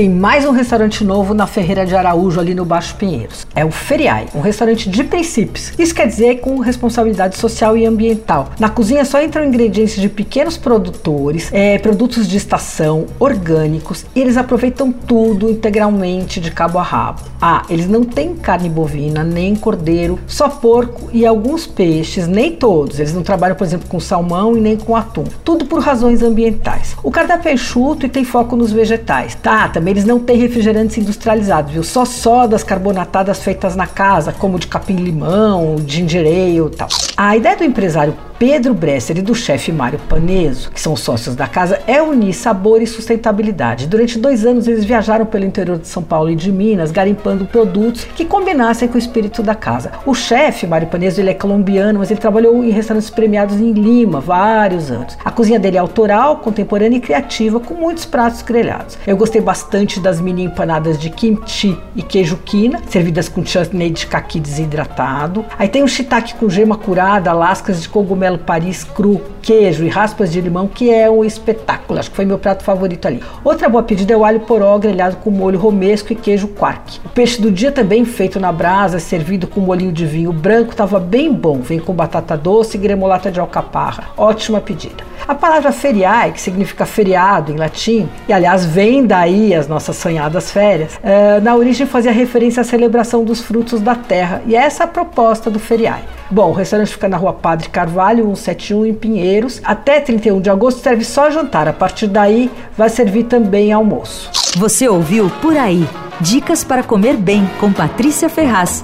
tem mais um restaurante novo na Ferreira de Araújo, ali no Baixo Pinheiros. É o Feriai, um restaurante de princípios. Isso quer dizer com responsabilidade social e ambiental. Na cozinha só entram ingredientes de pequenos produtores, é, produtos de estação, orgânicos, e eles aproveitam tudo integralmente de cabo a rabo. Ah, eles não têm carne bovina, nem cordeiro, só porco e alguns peixes, nem todos. Eles não trabalham, por exemplo, com salmão e nem com atum. Tudo por razões ambientais. O cardápio é enxuto e tem foco nos vegetais. Tá, também eles não têm refrigerantes industrializados, viu? Só sodas carbonatadas feitas na casa, como de capim-limão, ginger ale e tal. A ideia do empresário Pedro Bresser e do chefe Mário Paneso, que são sócios da casa, é unir sabor e sustentabilidade. Durante dois anos eles viajaram pelo interior de São Paulo e de Minas, garimpando produtos que combinassem com o espírito da casa. O chefe Mário Paneso ele é colombiano, mas ele trabalhou em restaurantes premiados em Lima vários anos. A cozinha dele é autoral, contemporânea e criativa, com muitos pratos grelhados. Eu gostei bastante das mini empanadas de kimchi e queijo quina, servidas com chutney de caqui desidratado. Aí tem o shiitake com gema curada, lascas de cogumelo Paris cru, queijo e raspas de limão, que é um espetáculo. Acho que foi meu prato favorito ali. Outra boa pedida é o alho poró grelhado com molho romesco e queijo quark. O peixe do dia também feito na brasa, servido com molinho de vinho branco, estava bem bom. Vem com batata doce e gremolata de alcaparra. Ótima pedida. A palavra feriae, que significa feriado em latim, e aliás vem daí as nossas sonhadas férias, uh, na origem fazia referência à celebração dos frutos da terra, e essa é a proposta do feriae. Bom, o restaurante fica na rua Padre Carvalho, 171, em Pinheiros. Até 31 de agosto serve só jantar, a partir daí vai servir também almoço. Você ouviu Por Aí. Dicas para comer bem com Patrícia Ferraz.